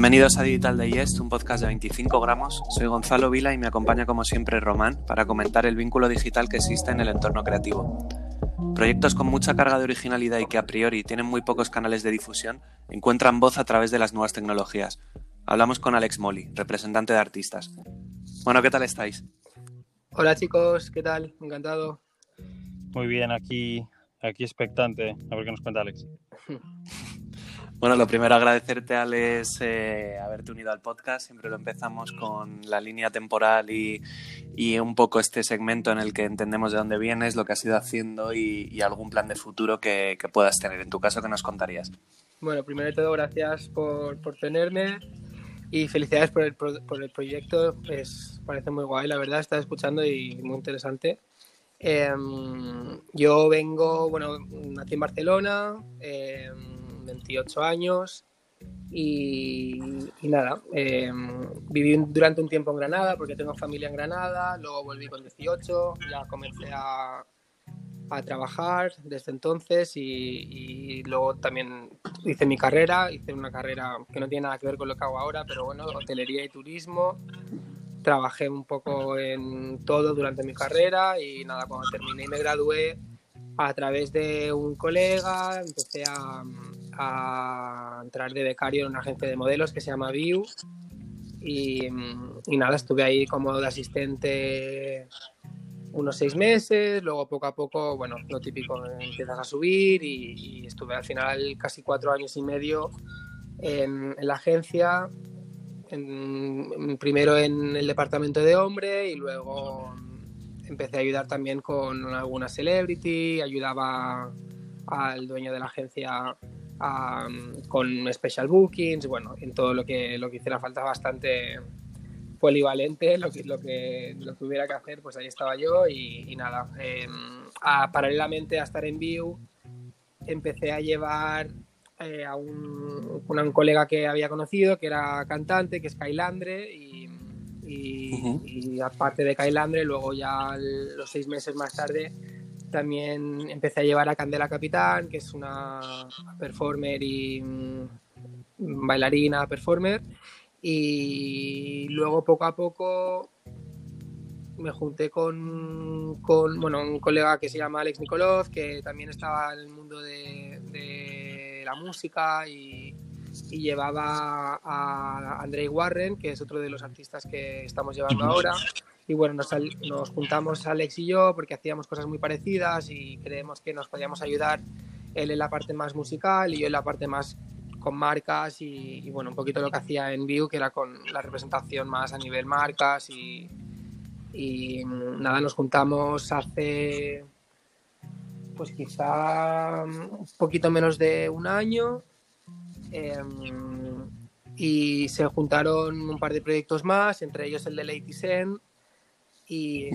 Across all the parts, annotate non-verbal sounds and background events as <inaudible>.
Bienvenidos a Digital Digest, un podcast de 25 gramos. Soy Gonzalo Vila y me acompaña como siempre Román para comentar el vínculo digital que existe en el entorno creativo. Proyectos con mucha carga de originalidad y que a priori tienen muy pocos canales de difusión encuentran voz a través de las nuevas tecnologías. Hablamos con Alex Molly, representante de artistas. Bueno, ¿qué tal estáis? Hola chicos, ¿qué tal? Encantado. Muy bien, aquí, aquí expectante. A ver qué nos cuenta Alex. <laughs> Bueno, lo primero agradecerte, Alex, eh, haberte unido al podcast. Siempre lo empezamos con la línea temporal y, un poco este segmento en el que entendemos de dónde vienes, lo que has ido haciendo y, algún plan de futuro que, puedas tener. En tu caso, ¿qué nos contarías? Bueno, primero de todo, gracias por, tenerme y felicidades por el, por el proyecto. Pues parece muy guay, la verdad, estás escuchando y muy interesante. Em, yo vengo, bueno, nací en Barcelona. Em, 28 años y, nada, em, viví durante un tiempo en Granada porque tengo familia en Granada, luego volví con 18, ya comencé a, a trabajar desde entonces y, luego también hice mi carrera, hice una carrera que no tiene nada que ver con lo que hago ahora, pero bueno, hotelería y turismo. Trabajé un poco en todo durante mi carrera y nada, cuando terminé y me gradué, a través de un colega empecé a, a entrar de becario en una agencia de modelos que se llama View. Y, nada, estuve ahí como de asistente unos seis meses, luego poco a poco, bueno, lo típico, empiezas a subir y, estuve al final casi cuatro años y medio en, la agencia, primero en el departamento de hombre y luego empecé a ayudar también con alguna celebrity, ayudaba al dueño de la agencia con special bookings, bueno, en todo lo que, lo que hiciera falta bastante polivalente, lo que, lo, que, lo que hubiera que hacer, pues ahí estaba yo y, nada. Em, paralelamente a estar en View, empecé a llevar eh, a un, un, colega que había conocido, que era cantante, que es Kailandre, y, y, aparte de Kailandre, luego ya los seis meses más tarde también empecé a llevar a Candela Capitán, que es una performer y mm, bailarina, performer. Y luego poco a poco me junté con, con bueno, un colega que se llama Alex Nikolov, que también estaba en el mundo de, de la música y, y, llevaba a Andrei Warren, que es otro de los artistas que estamos llevando ahora. Y bueno, nos, nos, juntamos Alex y yo porque hacíamos cosas muy parecidas y creemos que nos podíamos ayudar él en la parte más musical y yo en la parte más con marcas y, bueno, un poquito lo que hacía en View, que era con la representación más a nivel marcas y, y nada, nos juntamos hace pues quizá un poquito menos de un año em, y se juntaron un par de proyectos más, entre ellos el de Lady Sen y,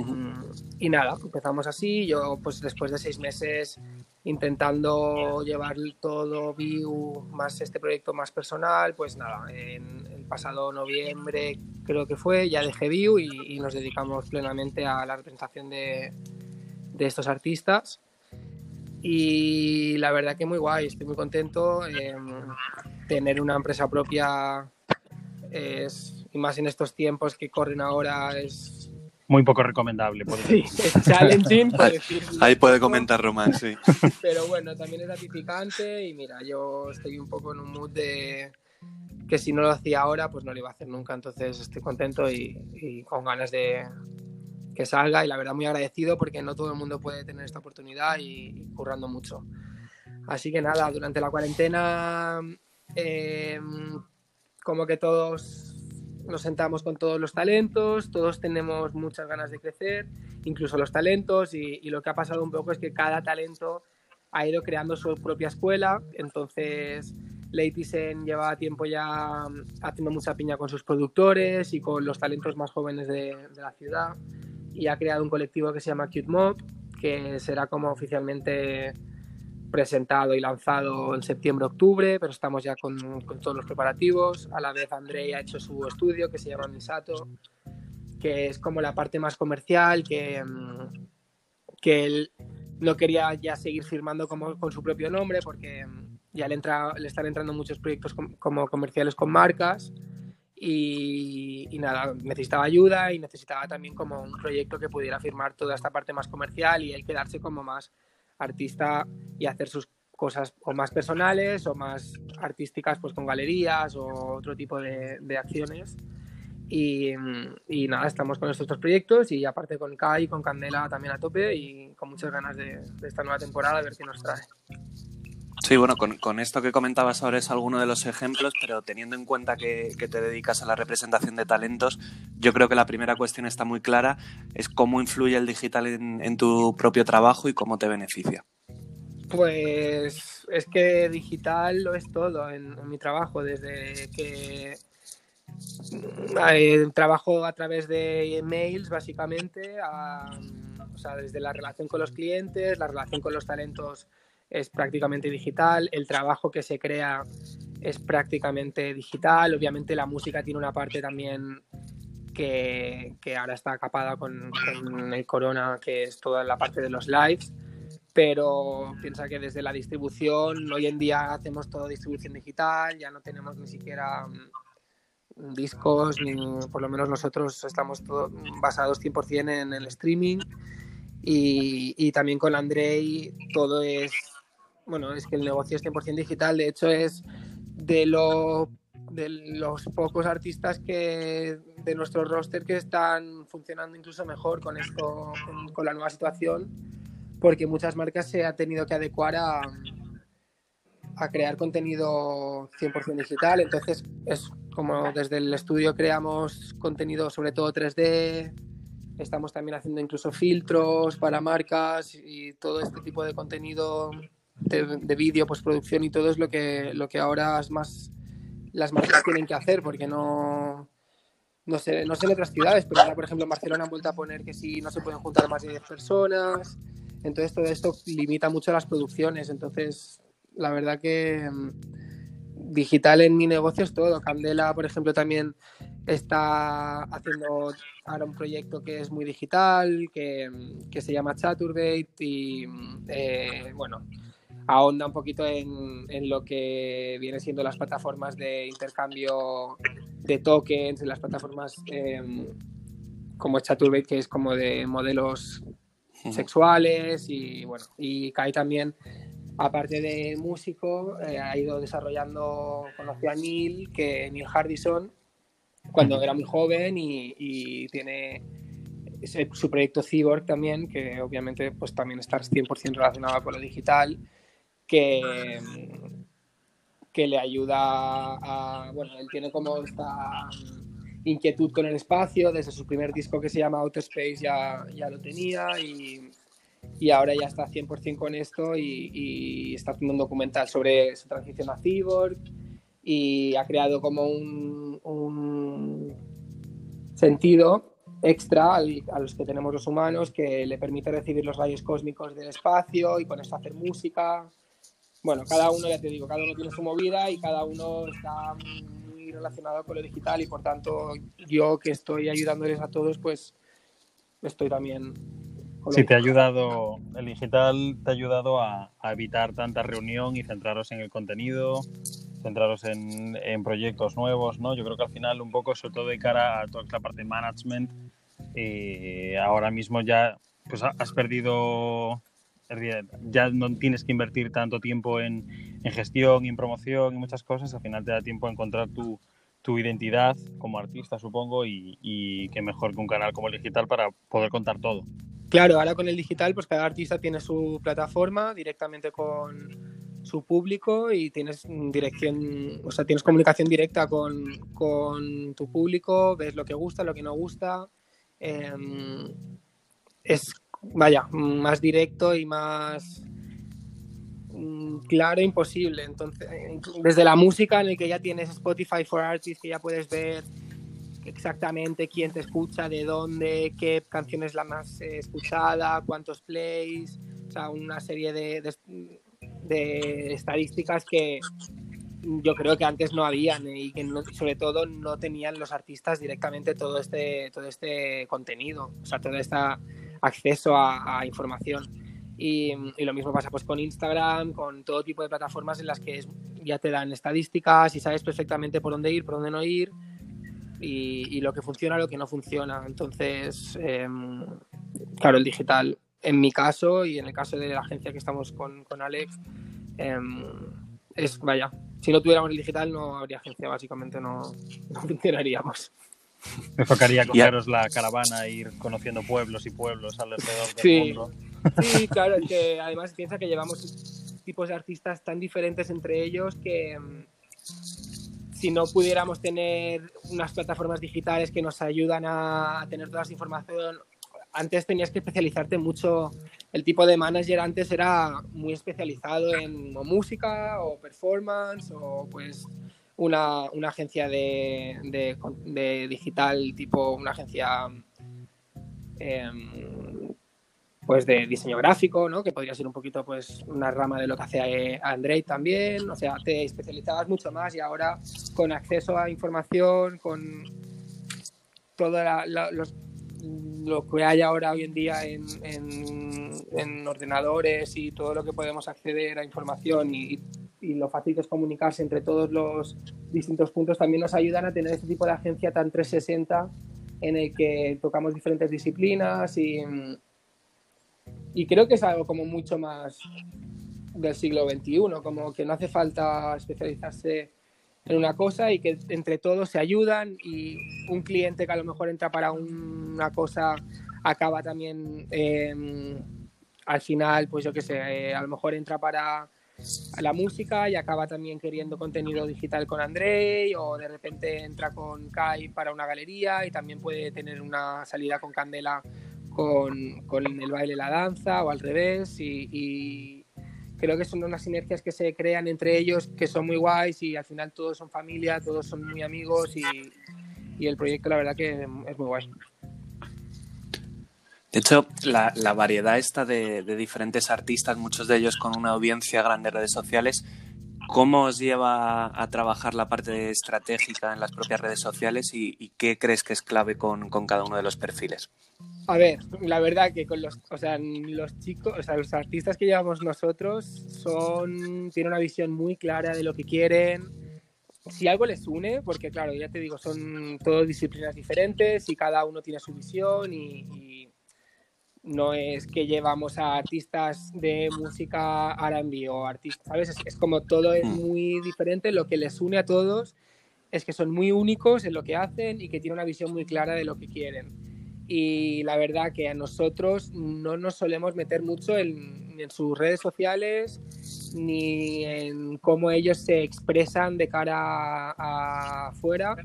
y, nada, empezamos así. Yo, pues después de seis meses intentando llevar todo View más este proyecto más personal, pues nada, en el pasado noviembre creo que fue, ya dejé View y, nos dedicamos plenamente a la representación de, de, estos artistas. Y la verdad que muy guay, estoy muy contento. tener una empresa propia es, y más en estos tiempos que corren ahora es muy poco recomendable. Sí, es challenging, por Ahí puede comentar Román, sí. Pero bueno, también es gratificante y mira, yo estoy un poco en un mood de que si no lo hacía ahora, pues no lo iba a hacer nunca. Entonces estoy contento y, con ganas de que salga y la verdad muy agradecido porque no todo el mundo puede tener esta oportunidad y, currando mucho. Así que nada, durante la cuarentena, em, como que todos nos sentamos con todos los talentos, todos tenemos muchas ganas de crecer, incluso los talentos, y, lo que ha pasado un poco es que cada talento ha ido creando su propia escuela, entonces Leitisen lleva tiempo ya haciendo mucha piña con sus productores y con los talentos más jóvenes de, de la ciudad, y ha creado un colectivo que se llama Cute Mob, que será como oficialmente presentado y lanzado en septiembre-octubre, pero estamos ya con, todos los preparativos. A la vez Andrei ha hecho su estudio que se llama Misato, que es como la parte más comercial, que, mm, que él no quería ya seguir firmando como, con su propio nombre porque ya le, entra, le están entrando muchos proyectos como comerciales con marcas y, nada, necesitaba ayuda y necesitaba también como un proyecto que pudiera firmar toda esta parte más comercial y él quedarse como más artista y hacer sus cosas o más personales o más artísticas pues con galerías o otro tipo de, acciones y, y, nada, estamos con estos dos proyectos y aparte con Kai y con Candela también a tope y con muchas ganas de, de esta nueva temporada a ver qué nos trae. Sí, bueno, con, esto que comentabas ahora es alguno de los ejemplos, pero teniendo en cuenta que, te dedicas a la representación de talentos, yo creo que la primera cuestión está muy clara, es cómo influye el digital en, tu propio trabajo y cómo te beneficia. Pues es que digital lo es todo en, mi trabajo, desde que eh, trabajo a través de emails básicamente, o sea, desde la relación con los clientes, la relación con los talentos es prácticamente digital, el trabajo que se crea es prácticamente digital, obviamente la música tiene una parte también que, ahora está capada con, el corona, que es toda la parte de los lives, pero piensa que desde la distribución, hoy en día hacemos todo distribución digital, ya no tenemos ni siquiera mm, discos, ni por lo menos nosotros estamos todo, basados 100% en el streaming. Y, y también con Andrei todo es bueno, es que el negocio es 100% digital, de hecho es de, lo, de los pocos artistas que de nuestro roster que están funcionando incluso mejor con esto, con, la nueva situación, porque muchas marcas se han tenido que adecuar a, a crear contenido 100% digital, entonces es como desde el estudio creamos contenido sobre todo 3D, estamos también haciendo incluso filtros para marcas y todo este tipo de contenido de, vídeo, postproducción y todo es lo que, lo que ahora es más las marcas tienen que hacer porque no, no sé, no sé en otras ciudades, pero ahora por ejemplo en Barcelona han vuelto a poner que sí, no se pueden juntar más de 10 personas, entonces todo esto limita mucho las producciones, entonces la verdad que mm, digital en mi negocio es todo. Candela, por ejemplo, también está haciendo ahora un proyecto que es muy digital, que, que se llama Chaturbate y mm, eh, bueno, ahonda un poquito en, en, lo que viene siendo las plataformas de intercambio de tokens, en las plataformas eh, como Chaturbate, que es como de modelos sexuales y bueno, y Kai también, aparte de músico, eh, ha ido desarrollando, conoció a Neil, que Neil Hardison, cuando era muy joven y, y tiene su proyecto Cyborg también, que obviamente pues también está 100% relacionado con lo digital que, que le ayuda a, bueno, él tiene como esta inquietud con el espacio, desde su primer disco que se llama Outer Space ya, ya lo tenía y, y ahora ya está 100% con esto y, está haciendo un documental sobre su transición a Cyborg y ha creado como un, un sentido extra a los que tenemos los humanos que le permite recibir los rayos cósmicos del espacio y con esto hacer música bueno, cada uno, ya te digo, cada uno tiene su movida y cada uno está muy relacionado con lo digital y por tanto yo que estoy ayudándoles a todos, pues estoy también... Sí, te ha ayudado, el digital te ha ayudado a, evitar tanta reunión y centraros en el contenido, centraros en, en, proyectos nuevos, ¿no? Yo creo que al final un poco, sobre todo de cara a toda la parte de management, eh, ahora mismo ya pues has perdido ya no tienes que invertir tanto tiempo en, gestión y en promoción y muchas cosas, al final te da tiempo a encontrar tu, identidad como artista, supongo, y, y que mejor que un canal como el digital para poder contar todo. Claro, ahora con el digital, pues cada artista tiene su plataforma directamente con su público y tienes dirección, o sea, tienes comunicación directa con, tu público, ves lo que gusta, lo que no gusta. Em, es vaya, más directo y más mm, claro imposible. Entonces, desde la música en el que ya tienes Spotify for Artists, que ya puedes ver exactamente quién te escucha, de dónde, qué canción es la más escuchada, cuántos plays, o sea, una serie de, de, estadísticas que yo creo que antes no habían y que sobre todo no tenían los artistas directamente todo este, todo este contenido, o sea, toda esta acceso a, información. Y, lo mismo pasa pues con Instagram, con todo tipo de plataformas en las que ya te dan estadísticas y sabes perfectamente por dónde ir, por dónde no ir y, lo que funciona, lo que no funciona. Entonces, em, claro, el digital, en mi caso y en el caso de la agencia que estamos con, con Alex, em, es, vaya, si no tuviéramos el digital no habría agencia, básicamente no, <laughs> no funcionaríamos. Me tocaría <laughs> cogeros la caravana e ir conociendo pueblos y pueblos alrededor del sí. mundo. Sí, <laughs> claro, es que además piensa que llevamos tipos de artistas tan diferentes entre ellos que em, si no pudiéramos tener unas plataformas digitales que nos ayudan a tener toda esa información, antes tenías que especializarte mucho. El tipo de manager antes era muy especializado en música o performance o pues una, una agencia de, de, digital tipo una agencia em, pues de diseño gráfico, ¿no? Que podría ser un poquito pues una rama de lo que hace Android también, o sea, te especializabas mucho más y ahora con acceso a información, con todo lo que hay ahora hoy en día en, en, ordenadores y todo lo que podemos acceder a información y, y, lo fácil que es comunicarse entre todos los distintos puntos también nos ayudan a tener este tipo de agencia tan 360 en el que tocamos diferentes disciplinas y, y creo que es algo como mucho más del siglo XXI, como que no hace falta especializarse en una cosa y que entre todos se ayudan y un cliente que a lo mejor entra para una cosa acaba también em, al final, pues yo qué sé, eh, a lo mejor entra para la música y acaba también queriendo contenido digital con Andrei o de repente entra con Kai para una galería y también puede tener una salida con Candela con, con el baile, la danza o al revés y, creo que son unas sinergias que se crean entre ellos que son muy guays y al final todos son familia, todos son muy amigos y, y el proyecto la verdad que es muy guay. De hecho, la, variedad esta de, diferentes artistas, muchos de ellos con una audiencia grande en redes sociales, ¿cómo os lleva a trabajar la parte estratégica en las propias redes sociales y, y qué crees que es clave con, cada uno de los perfiles? A ver, la verdad que con los, o sea, los chicos, o sea, los artistas que llevamos nosotros son, tienen una visión muy clara de lo que quieren. Si algo les une, porque claro, ya te digo, son todas disciplinas diferentes y cada uno tiene su visión y, no es que llevamos a artistas de música R&B o artistas, ¿sabes? Es, es como todo es hmm. muy diferente. Lo que les une a todos es que son muy únicos en lo que hacen y que tienen una visión muy clara de lo que quieren y la verdad que a nosotros no nos solemos meter mucho en, en, sus redes sociales ni en cómo ellos se expresan de cara afuera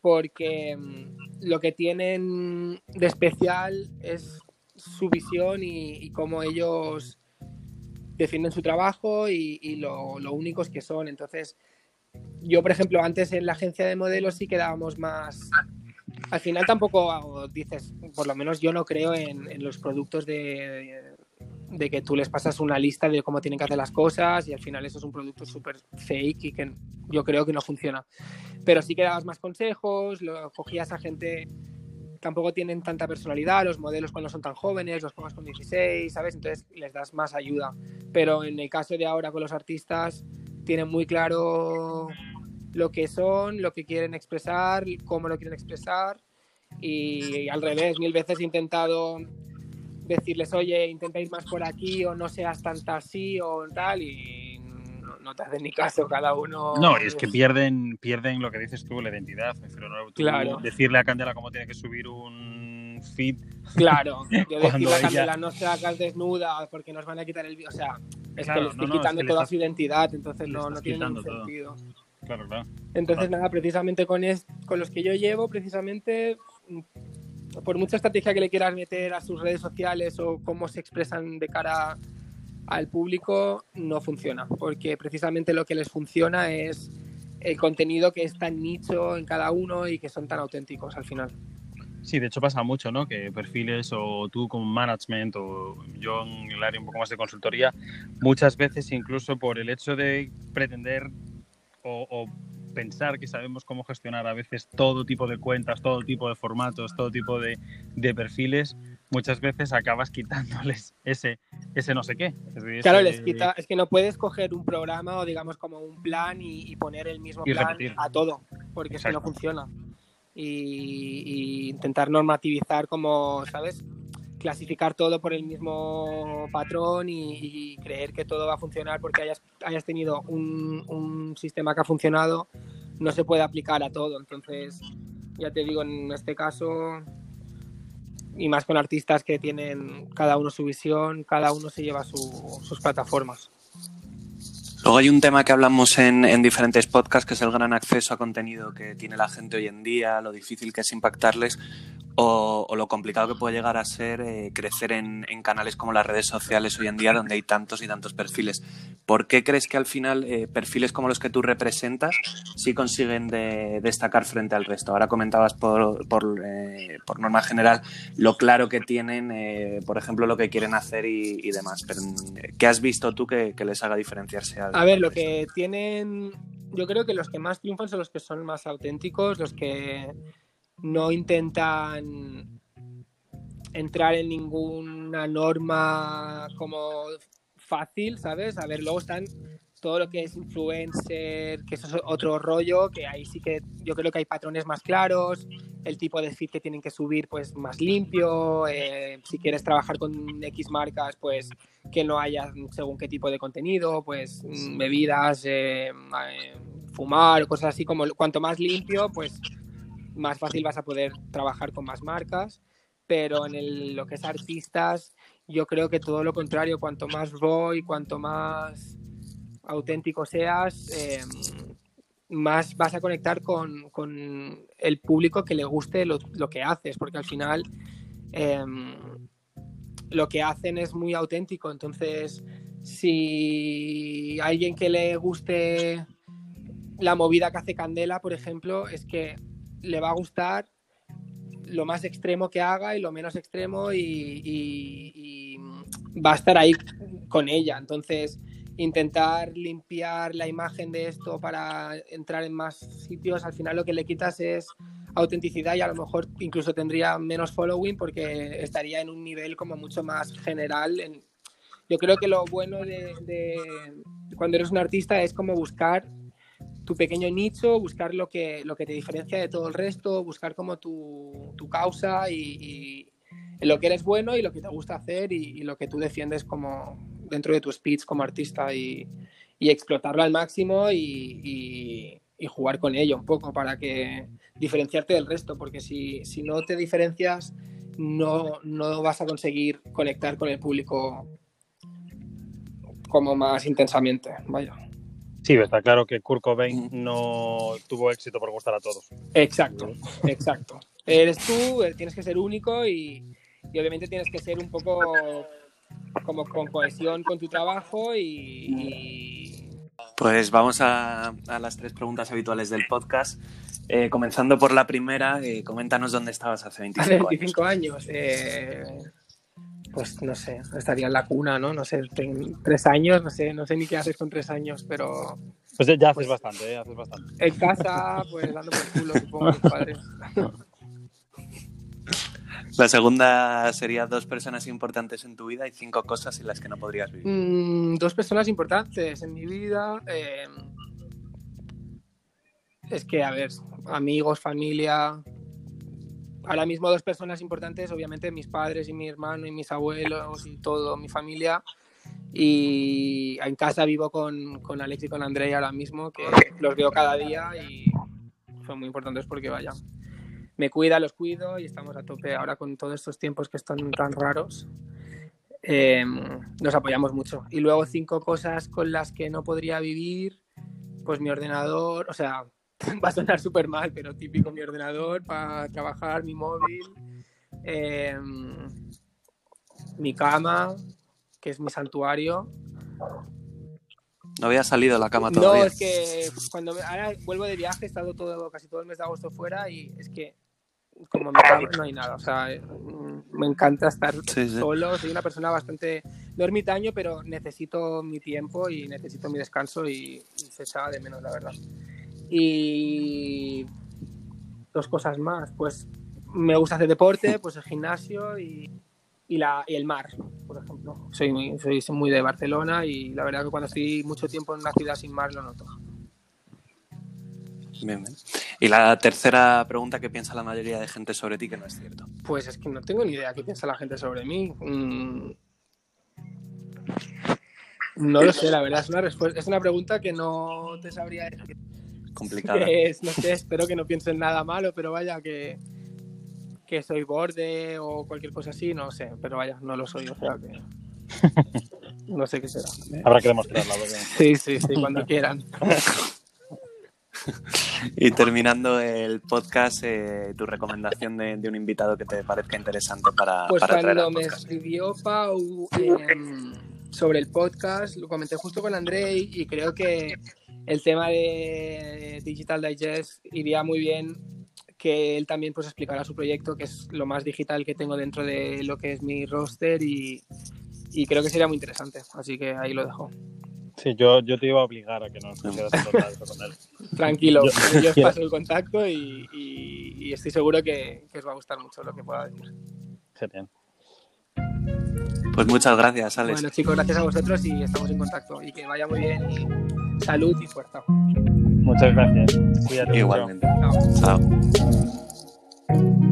porque mm, lo que tienen de especial es su visión y, cómo ellos defienden su trabajo y, lo, únicos que son. Entonces, yo, por ejemplo, antes en la agencia de modelos sí quedábamos más al final tampoco dices, por lo menos yo no creo en, los productos de, de, que tú les pasas una lista de cómo tienen que hacer las cosas y al final eso es un producto súper fake y que yo creo que no funciona. Pero sí que dabas más consejos, lo, cogías a gente, tampoco tienen tanta personalidad, los modelos cuando son tan jóvenes, los pongas con 16, ¿sabes? Entonces les das más ayuda. Pero en el caso de ahora con los artistas, tienen muy claro lo que son, lo que quieren expresar, cómo lo quieren expresar. Y, al revés, mil veces he intentado decirles, oye, intenta ir más por aquí o no seas tanta así o tal, y no, te hacen ni caso cada uno. No, y es que pierden, pierden lo que dices tú, la identidad. claro. Decirle a Candela cómo tiene que subir un feed. Claro, <laughs> yo decirle a Candela no se hagas desnuda porque nos van a quitar el vídeo. O sea, es que le estoy quitando toda su identidad, entonces no, no tiene ningún sentido. Claro, claro. Entonces, nada, precisamente con, con los que yo llevo, precisamente, mm, por mucha estrategia que le quieras meter a sus redes sociales o cómo se expresan de cara al público, no funciona, porque precisamente lo que les funciona es el contenido que es tan nicho en cada uno y que son tan auténticos al final. Sí, de hecho pasa mucho, ¿no? Que perfiles o tú como management o yo en el área un poco más de consultoría, muchas veces incluso por el hecho de pretender o, pensar que sabemos cómo gestionar a veces todo tipo de cuentas, todo tipo de formatos, todo tipo de, perfiles, muchas veces acabas <laughs> quitándoles ese, ese no sé qué. claro, les quita, es que no puedes coger un programa o digamos como un plan y, poner el mismo plan a todo, porque eso no funciona. Y, intentar normativizar como, ¿sabes? Clasificar todo por el mismo patrón y, creer que todo va a funcionar porque hayas, hayas tenido un, un sistema que ha funcionado, no se puede aplicar a todo. Entonces, ya te digo, en este caso y más con artistas que tienen cada uno su visión, cada uno se lleva sus plataformas. Luego hay un tema que hablamos en, en, diferentes podcasts, que es el gran acceso a contenido que tiene la gente hoy en día, lo difícil que es impactarles o, lo complicado que puede llegar a ser eh, crecer en, canales como las redes sociales hoy en día, donde hay tantos y tantos perfiles. ¿Por qué crees que al final eh, perfiles como los que tú representas sí consiguen destacar frente al resto? Ahora comentabas por, por, eh, por, norma general lo claro que tienen, por ejemplo, lo que quieren hacer y, demás. Pero, ¿Qué has visto tú que, les haga diferenciarse? a ver, lo que tienen, yo creo que los que más triunfan son los que son más auténticos, los que no intentan entrar en ninguna norma como fácil, ¿sabes? A ver, luego están todo lo que es influencer, que eso es otro rollo, que ahí sí que yo creo que hay patrones más claros, el tipo de feed que tienen que subir pues más limpio, eh, si quieres trabajar con X marcas, pues que no haya según qué tipo de contenido, pues bebidas, eh, eh, fumar, cosas así, como cuanto más limpio, pues más fácil vas a poder trabajar con más marcas, pero en lo que es artistas, yo creo que todo lo contrario, cuanto más voy, cuanto más auténtico seas, em, más vas a conectar con, el público que le guste lo, que haces, porque al final em, lo que hacen es muy auténtico, entonces si alguien que le guste la movida que hace Candela, por ejemplo, es que le va a gustar lo más extremo que haga y lo menos extremo y, va a estar ahí con ella. Entonces, intentar limpiar la imagen de esto para entrar en más sitios, al final lo que le quitas es autenticidad y a lo mejor incluso tendría menos following porque estaría en un nivel como mucho más general. Yo creo que lo bueno de cuando eres un artista es como buscar tu pequeño nicho, buscar lo que, lo que te diferencia de todo el resto, buscar como tu, tu causa y, lo que eres bueno y lo que te gusta hacer y, lo que tú defiendes como dentro de tu speech como artista y, explotarlo al máximo y, jugar con ello un poco para que diferenciarte del resto, porque si, si no te diferencias no, no vas a conseguir conectar con el público como más intensamente, vaya. Sí, está claro que Kurt Cobain no tuvo éxito por gustar a todos. Exacto, exacto. Eres tú, eh, tienes que ser único y, obviamente tienes que ser un poco como con cohesión con tu trabajo y... Pues vamos a, las tres preguntas habituales del podcast. Eh, comenzando por la primera, eh, coméntanos dónde estabas hace 25 años. Hace 25 años. años pues no sé, estaría en la cuna, ¿no? No sé, tres años, no sé, no sé ni qué haces con tres años, pero... Pues ya haces pues bastante, ¿eh? haces bastante. En casa, pues dando por culo, supongo, mis padres. <laughs> La segunda sería dos personas importantes en tu vida y cinco cosas en las que no podrías vivir. Mm, dos personas importantes en mi vida. Eh, es que, a ver, amigos, familia, ahora mismo dos personas importantes, obviamente mis padres y mi hermano y mis abuelos y todo, mi familia. Y en casa vivo con, con Alex y con Andrea ahora mismo, que los veo cada día y son muy importantes porque vaya, me cuida, los cuido y estamos a tope ahora con todos estos tiempos que están tan raros. Em, nos apoyamos mucho. Y luego cinco cosas con las que no podría vivir, pues mi ordenador, o sea, <laughs> va a sonar súper mal, pero típico mi ordenador para trabajar, mi móvil, em, mi cama, que es mi santuario. No había salido la cama todavía. No, es que cuando ahora vuelvo de viaje, he estado todo, casi todo el mes de agosto fuera y es que como mi cama no hay nada. O sea, mm, me encanta estar solo. Soy una persona bastante no ermitaño, pero necesito mi tiempo y necesito mi descanso y, y se echaba de menos, la verdad. Y dos cosas más, pues me gusta hacer deporte, pues el gimnasio y, y, la, y el mar, por ejemplo. Soy muy, soy muy de Barcelona y la verdad que cuando estoy mucho tiempo en una ciudad sin mar lo noto. Bien, bien. Y la tercera pregunta, ¿qué piensa la mayoría de gente sobre ti que no es cierto? Pues es que no tengo ni idea qué piensa la gente sobre mí. Mm. No lo sé, la verdad, es una, respuesta, es una pregunta que no te sabría decir. Complicada. <laughs> Es, no sé, espero que no piensen nada malo, pero vaya que, que soy borde o cualquier cosa así, no sé, pero vaya, no lo soy, o sea que... <laughs> No sé qué será. Habrá que demostrarlo. porque- Sí, sí, sí, cuando <laughs> quieran. Y terminando el podcast, eh, tu recomendación de, de un invitado que te parezca interesante para, Pues para traer cuando al me escribió Pau em, sobre el podcast, lo comenté justo con André y creo que el tema de Digital Digest iría muy bien que él también pues explicara su proyecto, que es lo más digital que tengo dentro de lo que es mi roster y, y creo que sería muy interesante, así que ahí lo dejo. Sí, yo, yo te iba a obligar a que nos pusieras en contacto con él. Tranquilo, Yo- yo os paso el contacto y, y- y estoy seguro que, que os va a gustar mucho lo que pueda decir. Genial. Pues muchas gracias, Alex. Bueno chicos, gracias a vosotros y estamos en contacto y que vaya muy bien y Salud y fuerza. Muchas gracias. Cuídate. Igualmente. Chao. Chao.